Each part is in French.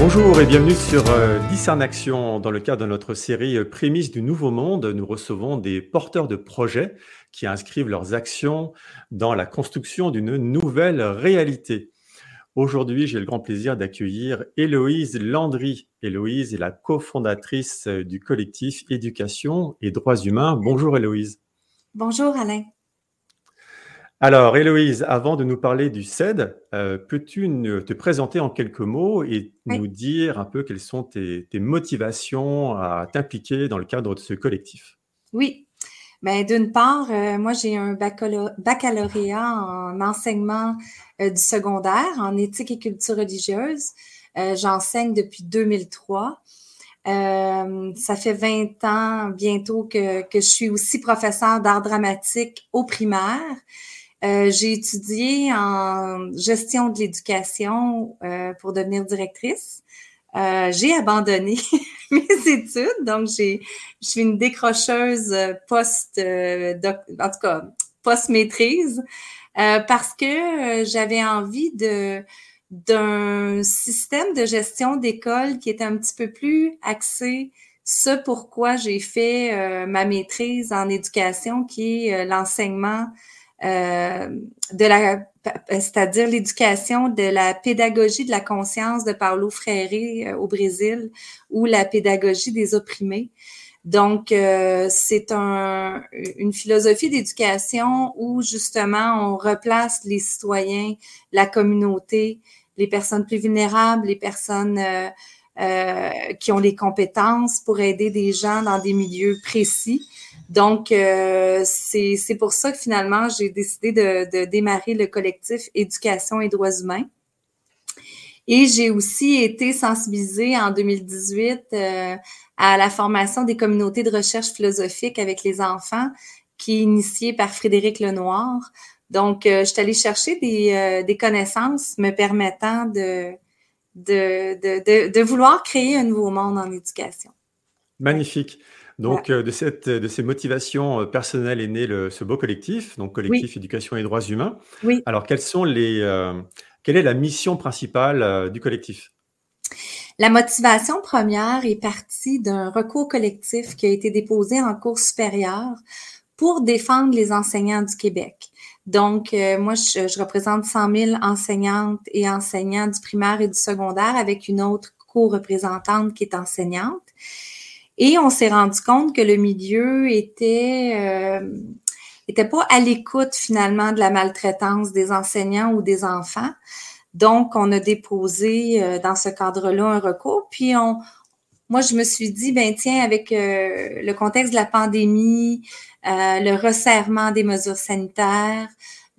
Bonjour et bienvenue sur euh, Discern Action. Dans le cadre de notre série euh, Prémices du Nouveau Monde, nous recevons des porteurs de projets qui inscrivent leurs actions dans la construction d'une nouvelle réalité. Aujourd'hui, j'ai le grand plaisir d'accueillir Héloïse Landry. Héloïse est la cofondatrice euh, du collectif Éducation et Droits Humains. Bonjour Héloïse. Bonjour Alain. Alors, Héloïse, avant de nous parler du CED, euh, peux-tu te présenter en quelques mots et nous dire un peu quelles sont tes, motivations à t'impliquer dans le cadre de ce collectif? Oui. Ben, d'une part, euh, moi, j'ai un baccalauréat en enseignement euh, du secondaire, en éthique et culture religieuse. j'enseigne depuis 2003. ça fait 20 ans bientôt que, que je suis aussi professeur d'art dramatique au primaire. Euh, j'ai étudié en gestion de l'éducation euh, pour devenir directrice. Euh, j'ai abandonné mes études, donc j'ai, je suis une décrocheuse post, en tout cas post maîtrise, parce que j'avais envie de d'un système de gestion d'école qui est un petit peu plus axé ce pourquoi j'ai fait ma maîtrise en éducation, qui est l'enseignement euh, de la, c'est-à-dire l'éducation de la pédagogie de la conscience de Paulo Freire euh, au Brésil ou la pédagogie des opprimés. Donc, euh, c'est un, une philosophie d'éducation où justement on replace les citoyens, la communauté, les personnes plus vulnérables, les personnes euh, qui ont les compétences pour aider des gens dans des milieux précis. Donc, euh, c'est pour ça que finalement, j'ai décidé de, démarrer le collectif Éducation et droits humains. Et j'ai aussi été sensibilisée en 2018 euh, à la formation des communautés de recherche philosophique avec les enfants, qui est initiée par Frédéric Lenoir. Donc, euh, je suis allée chercher des, euh, des, connaissances me permettant de, de, de, vouloir créer un nouveau monde en éducation. Magnifique. Donc, euh, de, cette, de ces motivations euh, personnelles est né le, ce beau collectif, donc collectif éducation et droits humains. Oui. Alors, quelles sont les, euh, quelle est la mission principale du collectif? La motivation première est partie d'un recours collectif qui a été déposé en cours supérieur pour défendre les enseignants du Québec. Donc, moi, je, je, représente 100 000 enseignantes et enseignants du primaire et du secondaire avec une autre co-représentante qui est enseignante. Et on s'est rendu compte que le milieu était euh, était pas à l'écoute finalement de la maltraitance des enseignants ou des enfants. Donc, on a déposé euh, dans ce cadre-là un recours. Puis, on, moi, je me suis dit, ben tiens, avec euh, le contexte de la pandémie, euh, le resserrement des mesures sanitaires,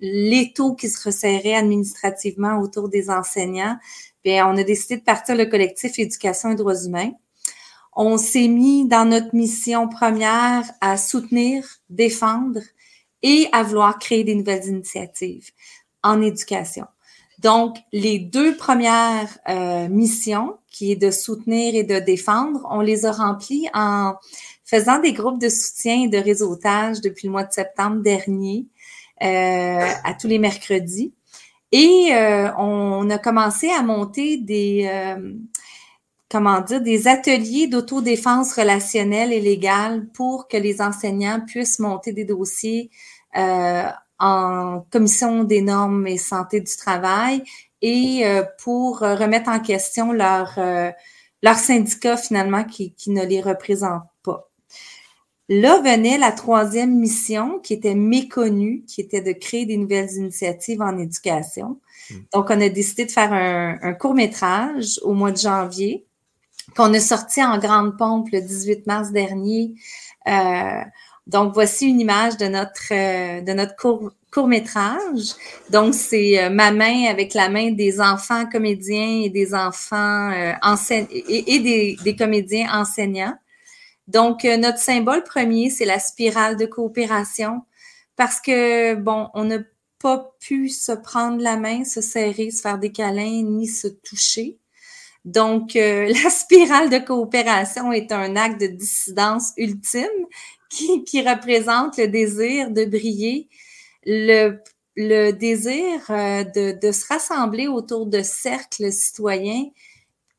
l'étau qui se resserrait administrativement autour des enseignants, bien, on a décidé de partir le collectif Éducation et droits humains on s'est mis dans notre mission première à soutenir, défendre et à vouloir créer des nouvelles initiatives en éducation. Donc, les deux premières euh, missions, qui est de soutenir et de défendre, on les a remplies en faisant des groupes de soutien et de réseautage depuis le mois de septembre dernier, euh, à tous les mercredis. Et euh, on a commencé à monter des, comment dire, des ateliers d'autodéfense relationnelle et légale pour que les enseignants puissent monter des dossiers euh, en commission des normes et santé du travail et euh, pour remettre en question leur, euh, leur syndicat finalement qui, qui ne les représente pas. Là venait la troisième mission qui était méconnue, qui était de créer des nouvelles initiatives en éducation. Hmm. Donc, on a décidé de faire un, un court métrage au mois de janvier qu'on a sorti en grande pompe le 18 mars dernier. Euh, donc, voici une image de notre, euh, de notre court, court métrage. Donc, c'est euh, ma main avec la main des enfants comédiens et des enfants et, et des, des, comédiens enseignants. Donc, notre symbole premier, c'est la spirale de coopération parce que, bon, on n'a pas pu se prendre la main, se serrer, se faire des câlins, ni se toucher. Donc, euh, la spirale de coopération est un acte de dissidence ultime qui, représente le désir de briller, le, désir euh, de, se rassembler autour de cercles citoyens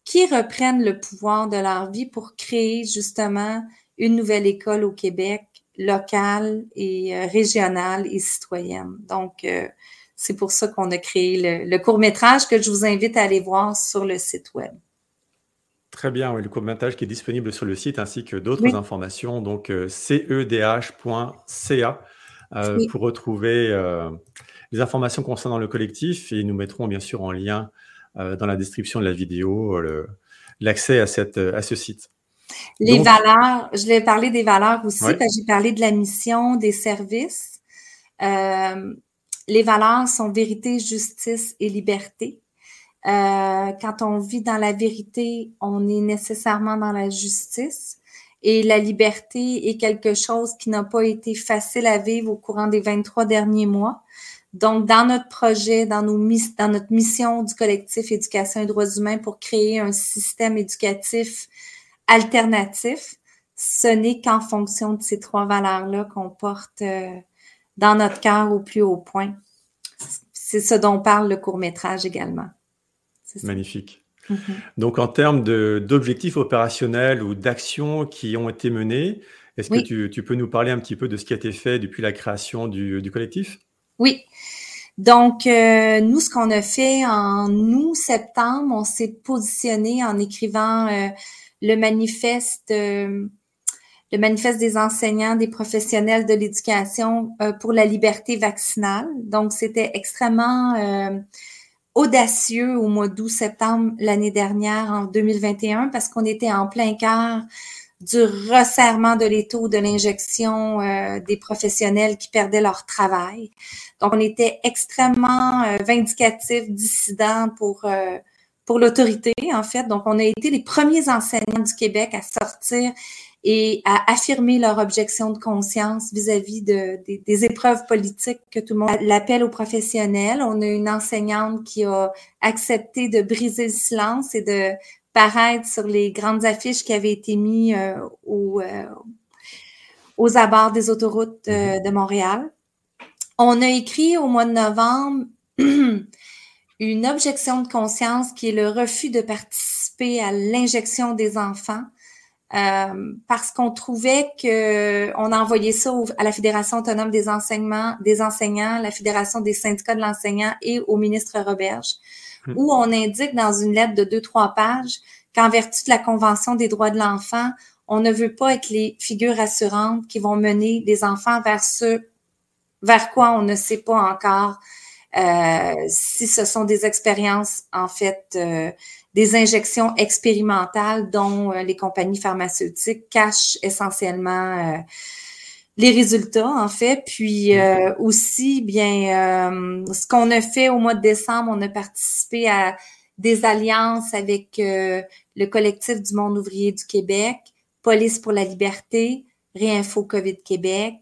qui reprennent le pouvoir de leur vie pour créer justement une nouvelle école au Québec, locale et euh, régionale et citoyenne. Donc, c'est pour ça qu'on a créé le, court-métrage que je vous invite à aller voir sur le site web. Très bien, oui, le court-métrage qui est disponible sur le site ainsi que d'autres informations, donc euh, cedh.ca pour retrouver les informations concernant le collectif et nous mettrons bien sûr en lien dans la description de la vidéo l'accès à, à ce site. Les valeurs, je vais parler des valeurs aussi, parce que j'ai parlé de la mission, des services. Les valeurs sont vérité, justice et liberté. Euh, quand on vit dans la vérité, on est nécessairement dans la justice. Et la liberté est quelque chose qui n'a pas été facile à vivre au courant des 23 derniers mois. Donc, dans notre projet, dans, nos, dans notre mission du collectif Éducation et droits humains pour créer un système éducatif alternatif, ce n'est qu'en fonction de ces trois valeurs-là qu'on porte euh, dans notre cœur au plus haut point. C'est ce dont parle le court métrage également. Magnifique. Mm-hmm. Donc, en termes d'objectifs opérationnels ou d'actions qui ont été menées, est-ce que tu, peux nous parler un petit peu de ce qui a été fait depuis la création du, collectif? Oui. Donc, euh, nous, ce qu'on a fait en août-septembre, on s'est positionné en écrivant euh, le manifeste, euh, le manifeste des enseignants, des professionnels de l'éducation euh, pour la liberté vaccinale. Donc, c'était extrêmement euh, audacieux au mois d'août-septembre l'année dernière, en 2021, parce qu'on était en plein cœur du resserrement de l'étau de l'injection des professionnels qui perdaient leur travail. Donc, on était extrêmement vindicatif, dissident pour pour l'autorité, en fait. Donc, on a été les premiers enseignants du Québec à sortir et à affirmer leur objection de conscience vis-à-vis de, des épreuves politiques que tout le monde l'appelle aux professionnels. On a une enseignante qui a accepté de briser le silence et de paraître sur les grandes affiches qui avaient été mises euh, euh, aux abords des autoroutes euh, de Montréal. On a écrit au mois de novembre une objection de conscience qui est le refus de participer à l'injection des enfants euh, parce qu'on trouvait que on a envoyé ça à la Fédération autonome des enseignements, des enseignants, la Fédération des syndicats de l'enseignant et au ministre Roberge, hmm. où on indique dans une lettre de deux trois pages qu'en vertu de la Convention des droits de l'enfant, on ne veut pas être les figures assurantes qui vont mener les enfants vers ce vers quoi on ne sait pas encore euh, si ce sont des expériences, en fait, euh, des injections expérimentales dont euh, les compagnies pharmaceutiques cachent essentiellement les résultats, en fait. Puis mm-hmm. aussi, bien, ce qu'on a fait au mois de décembre, on a participé à des alliances avec le collectif du monde ouvrier du Québec, Police pour la liberté, Réinfo COVID Québec,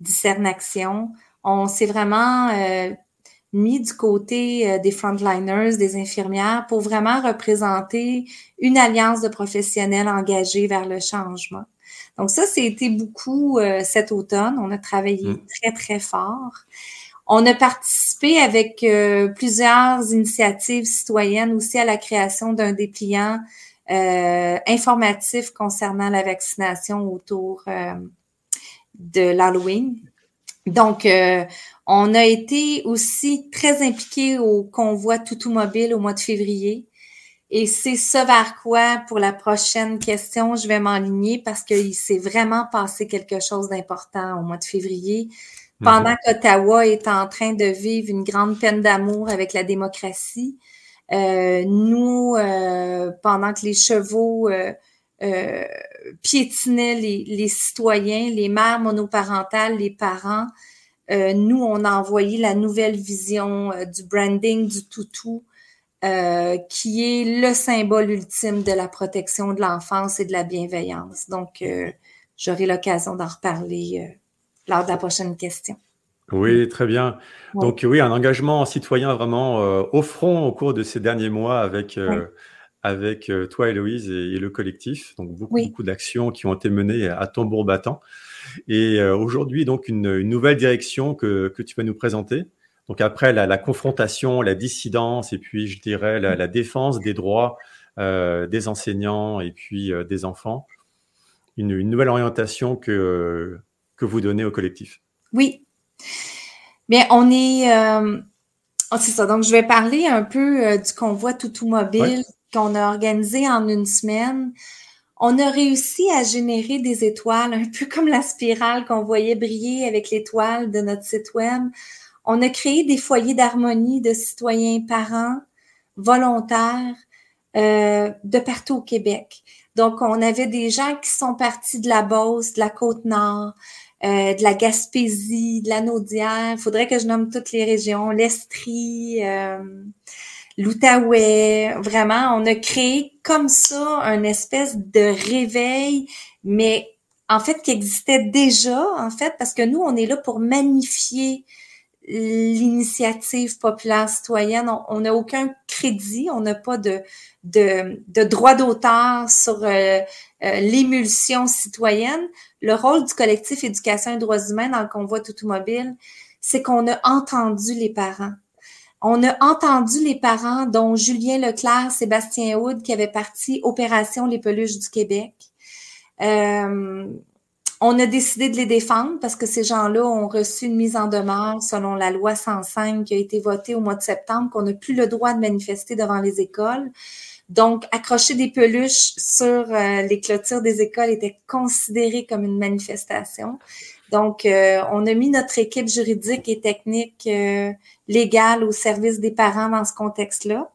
Discerne Action. On s'est vraiment mis du côté euh, des frontliners, des infirmières, pour vraiment représenter une alliance de professionnels engagés vers le changement. Donc ça, c'était beaucoup euh, cet automne. On a travaillé mmh. très, très fort. On a participé avec euh, plusieurs initiatives citoyennes aussi à la création d'un dépliant informatif concernant la vaccination autour de l'Halloween. Donc, on a été aussi très impliqué au convoi Toutou Mobile au mois de février. Et c'est ce vers quoi, pour la prochaine question, je vais m'enligner parce qu'il s'est vraiment passé quelque chose d'important au mois de février. Mhm. Pendant qu'Ottawa est en train de vivre une grande peine d'amour avec la démocratie, euh, nous, euh, pendant que les chevaux euh, piétinaient les, les, citoyens, les mères monoparentales, les parents, euh, nous, on a envoyé la nouvelle vision euh, du branding du toutou, euh, qui est le symbole ultime de la protection de l'enfance et de la bienveillance. Donc, j'aurai l'occasion d'en reparler lors de la prochaine question. Oui, très bien. Donc oui, un engagement citoyen vraiment au front au cours de ces derniers mois avec, avec toi, Héloïse, et, le collectif. Donc beaucoup, beaucoup d'actions qui ont été menées à tambour battant. Et euh, aujourd'hui, donc, une, nouvelle direction que, que, tu vas nous présenter. Donc, après la, confrontation, la dissidence et puis, je dirais, la, défense des droits des enseignants et puis des enfants, une, nouvelle orientation que, que vous donnez au collectif. Oui. Bien, on est... Oh, c'est ça. Donc, je vais parler un peu du convoi Toutou Mobile qu'on a organisé en une semaine on a réussi à générer des étoiles, un peu comme la spirale qu'on voyait briller avec l'étoile de notre site web. On a créé des foyers d'harmonie de citoyens parents volontaires euh, de partout au Québec. Donc, on avait des gens qui sont partis de la Beauce, de la Côte-Nord, euh, de la Gaspésie, de la Naudière. Il faudrait que je nomme toutes les régions. L'Estrie, euh, l'Outaouais. Vraiment, on a créé comme ça un espèce de réveil, mais en fait qui existait déjà, en fait, parce que nous, on est là pour magnifier l'initiative populaire citoyenne. On n'a aucun crédit, on n'a pas de, de, droit d'auteur sur euh, euh, l'émulsion citoyenne. Le rôle du collectif Éducation et droits humains dans le convoi automobile, c'est qu'on a entendu les parents. On a entendu les parents, dont Julien Leclerc, Sébastien Houd, qui avaient parti Opération Les Peluches du Québec. Euh, on a décidé de les défendre parce que ces gens-là ont reçu une mise en demeure selon la loi 105 qui a été votée au mois de septembre, qu'on n'a plus le droit de manifester devant les écoles. Donc, accrocher des peluches sur euh, les clôtures des écoles était considéré comme une manifestation. Donc, euh, on a mis notre équipe juridique et technique euh, légale au service des parents dans ce contexte-là.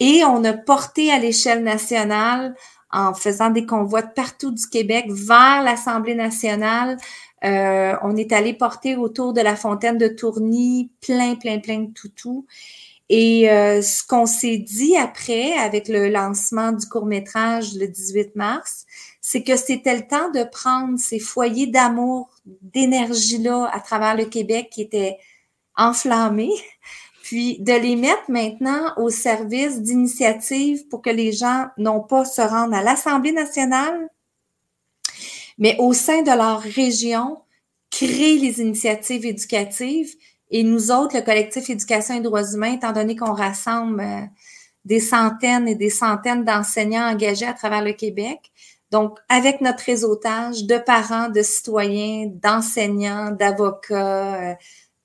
Et on a porté à l'échelle nationale, en faisant des convois de partout du Québec vers l'Assemblée nationale, euh, on est allé porter autour de la fontaine de Tourny plein, plein, plein de toutous. Et ce qu'on s'est dit après, avec le lancement du court métrage le 18 mars, c'est que c'était le temps de prendre ces foyers d'amour, d'énergie-là à travers le Québec qui étaient enflammés, puis de les mettre maintenant au service d'initiatives pour que les gens n'ont pas se rendre à l'Assemblée nationale, mais au sein de leur région, créer les initiatives éducatives. Et nous autres, le collectif Éducation et droits humains, étant donné qu'on rassemble euh, des centaines et des centaines d'enseignants engagés à travers le Québec, donc, avec notre réseautage de parents, de citoyens, d'enseignants, d'avocats, euh,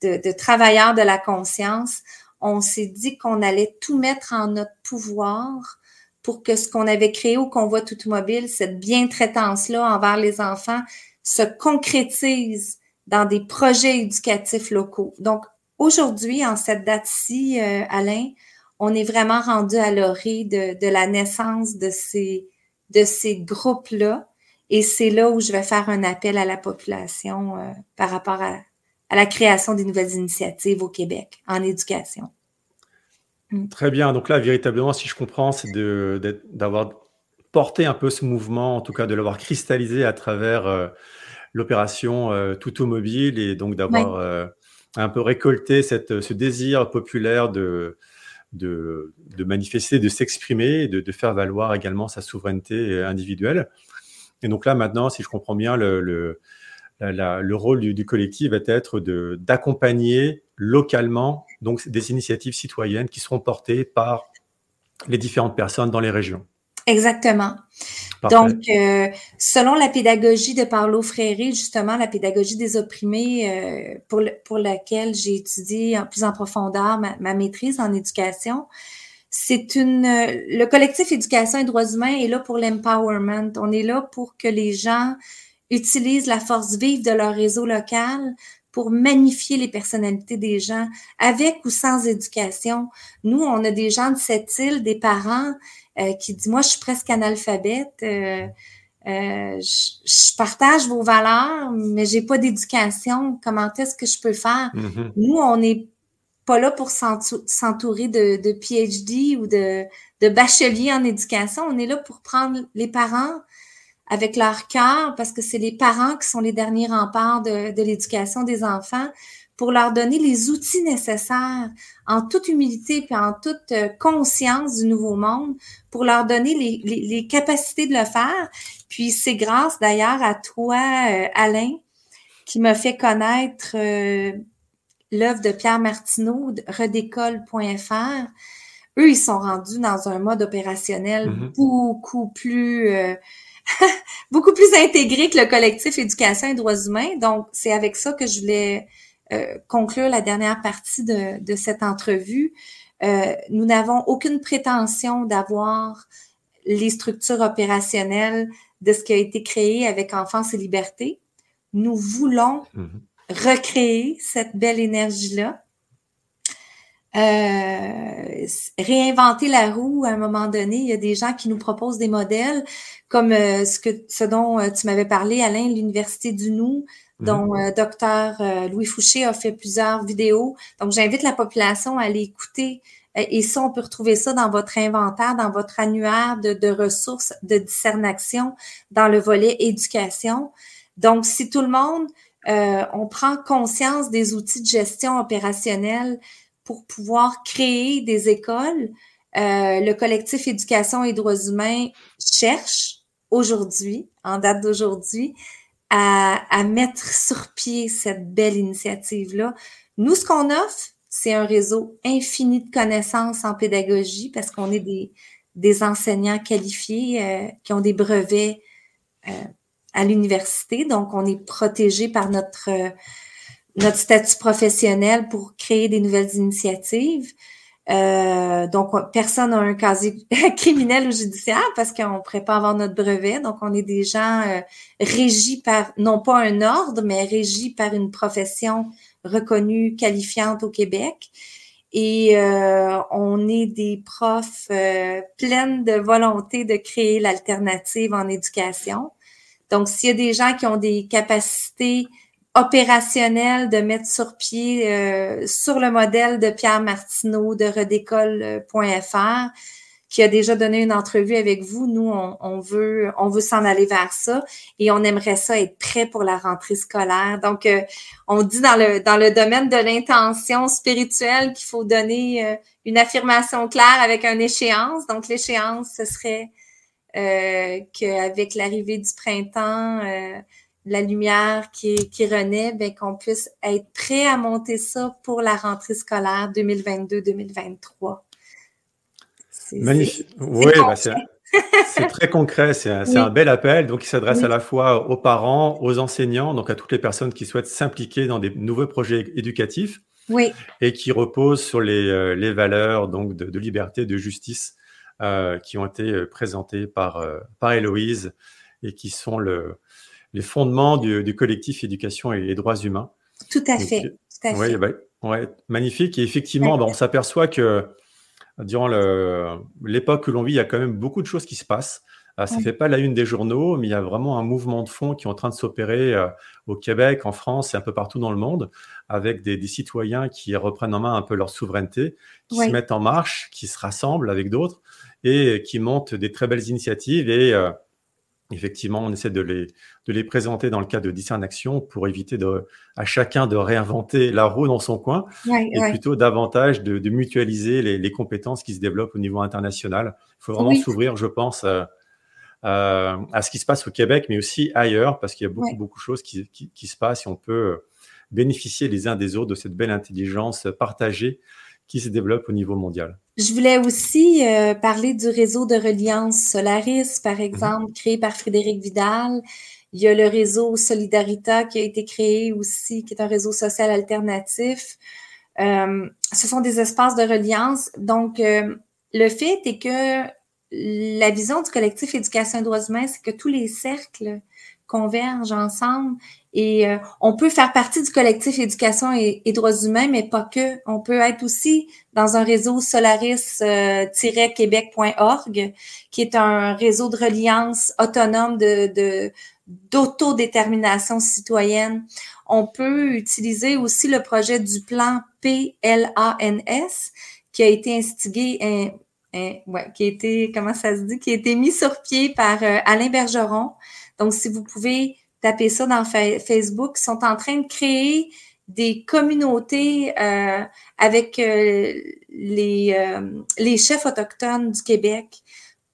de, travailleurs de la conscience, on s'est dit qu'on allait tout mettre en notre pouvoir pour que ce qu'on avait créé au convoi automobile, cette bien-traitance-là envers les enfants, se concrétise dans des projets éducatifs locaux. Donc, aujourd'hui, en cette date-ci, euh, Alain, on est vraiment rendu à l'orée de la naissance de ces de ces groupes-là. Et c'est là où je vais faire un appel à la population euh, par rapport à, la création des nouvelles initiatives au Québec en éducation. Mm. Très bien. Donc là, véritablement, si je comprends, c'est d'avoir porté un peu ce mouvement, en tout cas de l'avoir cristallisé à travers euh, l'opération euh, Mobile et donc d'avoir euh, un peu récolté cette, ce désir populaire de, de, manifester, de s'exprimer, de, de, faire valoir également sa souveraineté individuelle. Et donc là, maintenant, si je comprends bien, le rôle du, collectif va être d'accompagner localement donc, des initiatives citoyennes qui seront portées par les différentes personnes dans les régions. Exactement. Donc, euh, selon la pédagogie de Paulo Freire, justement, la pédagogie des opprimés, euh, pour, pour laquelle j'ai étudié en plus en profondeur ma, maîtrise en éducation, c'est une. Le collectif Éducation et droits humains est là pour l'empowerment. On est là pour que les gens utilisent la force vive de leur réseau local pour magnifier les personnalités des gens, avec ou sans éducation. Nous, on a des gens de cette île, des parents euh, qui dit moi je suis presque analphabète, euh, euh, je, partage vos valeurs, mais j'ai pas d'éducation. Comment est-ce que je peux faire? Mm-hmm. Nous, on n'est pas là pour s'entourer de, de, PhD ou de, de bachelier en éducation. On est là pour prendre les parents avec leur cœur, parce que c'est les parents qui sont les derniers remparts de, de l'éducation des enfants, pour leur donner les outils nécessaires en toute humilité et en toute euh, conscience du nouveau monde pour leur donner les, les, capacités de le faire. Puis c'est grâce d'ailleurs à toi, euh, Alain, qui m'a fait connaître euh, l'œuvre de Pierre Martineau, redécolle.fr, eux, ils sont rendus dans un mode opérationnel mm-hmm. beaucoup plus euh, beaucoup plus intégré que le collectif éducation et droits humains. Donc, c'est avec ça que je voulais euh, conclure la dernière partie de, de cette entrevue. Euh, nous n'avons aucune prétention d'avoir les structures opérationnelles de ce qui a été créé avec Enfance et Liberté. Nous voulons mm-hmm. recréer cette belle énergie-là. Euh, réinventer la roue à un moment donné. Il y a des gens qui nous proposent des modèles comme euh, ce que ce dont euh, tu m'avais parlé, Alain, l'Université du Nou, dont docteur Louis Fouché a fait plusieurs vidéos. Donc, j'invite la population à aller écouter et ça, on peut retrouver ça dans votre inventaire, dans votre annuaire de, ressources de discernation, dans le volet éducation. Donc, si tout le monde, euh, on prend conscience des outils de gestion opérationnelle pour pouvoir créer des écoles, euh, le collectif Éducation et droits humains cherche aujourd'hui, en date d'aujourd'hui, à, à mettre sur pied cette belle initiative-là. Nous, ce qu'on offre, c'est un réseau infini de connaissances en pédagogie parce qu'on est des, des enseignants qualifiés euh, qui ont des brevets euh, à l'université. Donc, on est protégé par notre, euh, notre statut professionnel pour créer des nouvelles initiatives. Donc, personne n'a un casier criminel ou judiciaire parce qu'on ne pourrait pas avoir notre brevet. Donc, on est des gens régis par, non pas un ordre, mais régis par une profession reconnue qualifiante au Québec. Et euh, on est des profs euh, pleines de volonté de créer l'alternative en éducation. Donc, s'il y a des gens qui ont des capacités opérationnelles de mettre sur pied euh, sur le modèle de Pierre Martineau de redécolle.fr, qui a déjà donné une entrevue avec vous. Nous, on, veut, on veut s'en aller vers ça et on aimerait ça être prêt pour la rentrée scolaire. Donc, euh, on dit dans le dans le domaine de l'intention spirituelle qu'il faut donner euh, une affirmation claire avec une échéance. Donc, l'échéance, ce serait euh, qu'avec l'arrivée du printemps, euh, la lumière qui, qui renaît, ben, qu'on puisse être prêt à monter ça pour la rentrée scolaire 2022-2023. Magnifique. Oui, bah, c'est très concret, c'est un, bel appel. Donc, il s'adresse à la fois aux parents, aux enseignants, donc à toutes les personnes qui souhaitent s'impliquer dans des nouveaux projets éducatifs. Oui. Et qui reposent sur les, euh, les valeurs donc de, liberté, de justice euh, qui ont été euh, présentées par, par Héloïse et qui sont le, les fondements du, collectif éducation et, droits humains. Tout à fait. tout à fait. Bah, ouais, magnifique. Et effectivement, bah, on s'aperçoit que durant l'époque que l'on vit, il y a quand même beaucoup de choses qui se passent. Euh, ça ne fait pas la une des journaux, mais il y a vraiment un mouvement de fond qui est en train de s'opérer euh, au Québec, en France et un peu partout dans le monde, avec des, citoyens qui reprennent en main un peu leur souveraineté, qui se mettent en marche, qui se rassemblent avec d'autres et qui montent des très belles initiatives. Et euh, effectivement, on essaie de les, de les présenter dans le cadre de Discern Action pour éviter de, à chacun de réinventer la roue dans son coin et plutôt davantage de, de mutualiser les, les, compétences qui se développent au niveau international. Il faut vraiment s'ouvrir, je pense, euh, euh, à ce qui se passe au Québec, mais aussi ailleurs, parce qu'il y a beaucoup, beaucoup de choses qui, qui, qui, se passent et on peut bénéficier les uns des autres de cette belle intelligence partagée qui se développe au niveau mondial. Je voulais aussi euh, parler du réseau de reliance Solaris, par mhm. exemple, créé par Frédéric Vidal. Il y a le réseau Solidarita qui a été créé aussi, qui est un réseau social alternatif. Euh, ce sont des espaces de reliance. Donc, euh, le fait est que la vision du collectif Éducation et droits humains, c'est que tous les cercles convergent ensemble et euh, on peut faire partie du collectif éducation et, droits humains, mais pas que. On peut être aussi dans un réseau solaris-québec.org, euh, qui est un réseau de reliance autonome de, d'autodétermination citoyenne. On peut utiliser aussi le projet du plan PLANS, qui a été instigé, qui a été, comment ça se dit, qui a été mis sur pied par euh, Alain Bergeron. Donc, si vous pouvez taper ça dans Facebook, sont en train de créer des communautés euh, avec euh, les, euh, les chefs autochtones du Québec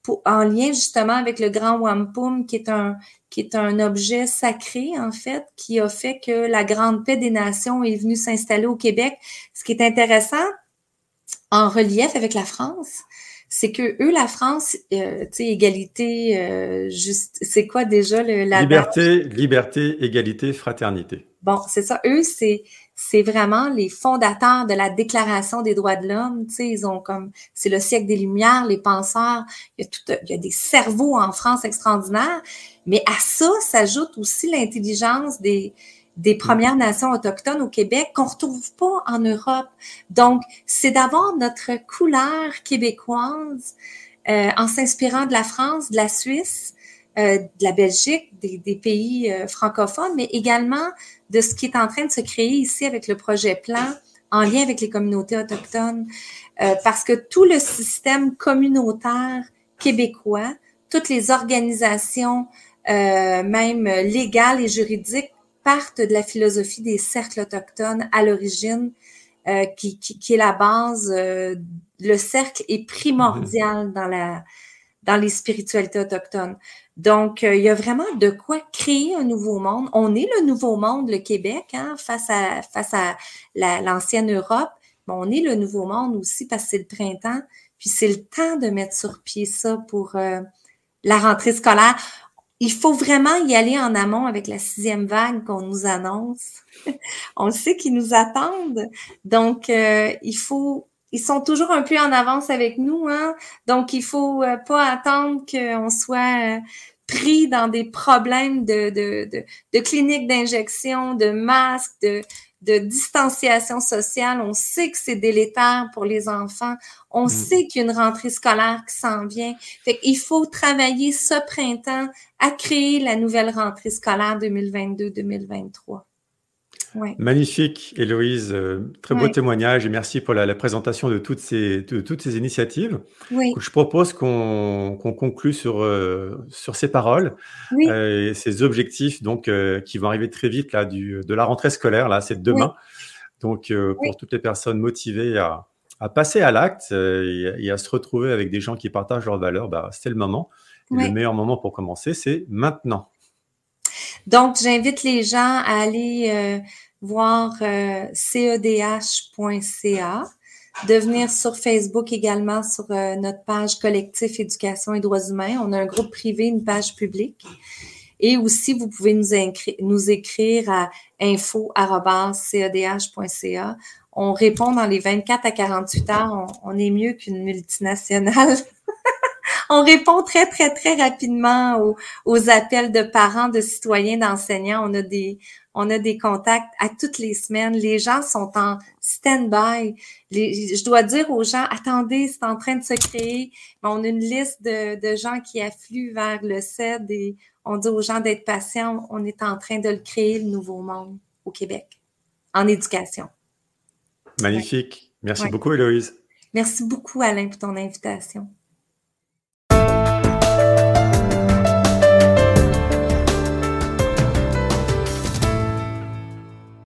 pour, en lien justement avec le grand wampum qui est un qui est un objet sacré en fait qui a fait que la grande paix des nations est venue s'installer au Québec. Ce qui est intéressant, en relief avec la France, c'est que eux, la France, euh, tu sais, égalité, euh, juste, c'est quoi déjà le, la liberté, liberté, égalité, fraternité. Bon, c'est ça. Eux, c'est c'est vraiment les fondateurs de la Déclaration des droits de l'homme. Tu sais, ils ont comme c'est le siècle des Lumières, les penseurs. Il y a tout, il y a des cerveaux en France extraordinaires. Mais à ça s'ajoute aussi l'intelligence des des Premières Nations autochtones au Québec qu'on retrouve pas en Europe. Donc, c'est d'avoir notre couleur québécoise euh, en s'inspirant de la France, de la Suisse, euh, de la Belgique, des, des pays euh, francophones, mais également de ce qui est en train de se créer ici avec le projet Plan en lien avec les communautés autochtones, euh, parce que tout le système communautaire québécois, toutes les organisations, euh, même légales et juridiques, partent de la philosophie des cercles autochtones à l'origine, euh, qui, qui, qui, est la base. Euh, le cercle est primordial dans la dans les spiritualités autochtones. Donc, euh, il y a vraiment de quoi créer un nouveau monde. On est le nouveau monde, le Québec, hein, face à face à l'ancienne Europe. Mais on est le nouveau monde aussi parce que c'est le printemps. Puis c'est le temps de mettre sur pied ça pour euh, la rentrée scolaire. Il faut vraiment y aller en amont avec la sixième vague qu'on nous annonce. on sait qu'ils nous attendent. Donc, euh, il faut ils sont toujours un peu en avance avec nous, hein. Donc, il faut pas attendre qu'on soit pris dans des problèmes de, de, de, de cliniques d'injection, de masques, de, de distanciation sociale. On sait que c'est délétère pour les enfants. On mm. sait qu'il y a une rentrée scolaire qui s'en vient. Fait qu'il faut travailler ce printemps à créer la nouvelle rentrée scolaire 2022-2023. Magnifique, Héloïse. Euh, très beau témoignage et merci pour la, présentation de toutes ces, toutes ces initiatives. Je propose qu'on conclue sur, euh, sur ces paroles euh, et ces objectifs donc, qui vont arriver très vite là, du, de la rentrée scolaire. Là, c'est demain. Donc, pour toutes les personnes motivées à, à passer à l'acte et, à se retrouver avec des gens qui partagent leurs valeurs, bah, c'est le moment. Le meilleur moment pour commencer, c'est maintenant. Donc, j'invite les gens à aller euh, voir euh, cedh.ca, de venir sur Facebook également sur euh, notre page collectif éducation et droits humains. On a un groupe privé, une page publique. Et aussi, vous pouvez nous, nous écrire à info.cedh.ca. On répond dans les 24 à 48 heures. on est mieux qu'une multinationale. on répond très, très, très rapidement aux, appels de parents, de citoyens, d'enseignants. On a des, on a des contacts à toutes les semaines. Les gens sont en stand-by. Je dois dire aux gens, attendez, c'est en train de se créer. On a une liste de, de gens qui affluent vers le CED et on dit aux gens d'être patients. On est en train de le créer, le nouveau monde au Québec, en éducation. Magnifique. Merci beaucoup, Héloïse. Merci beaucoup, Alain, pour ton invitation.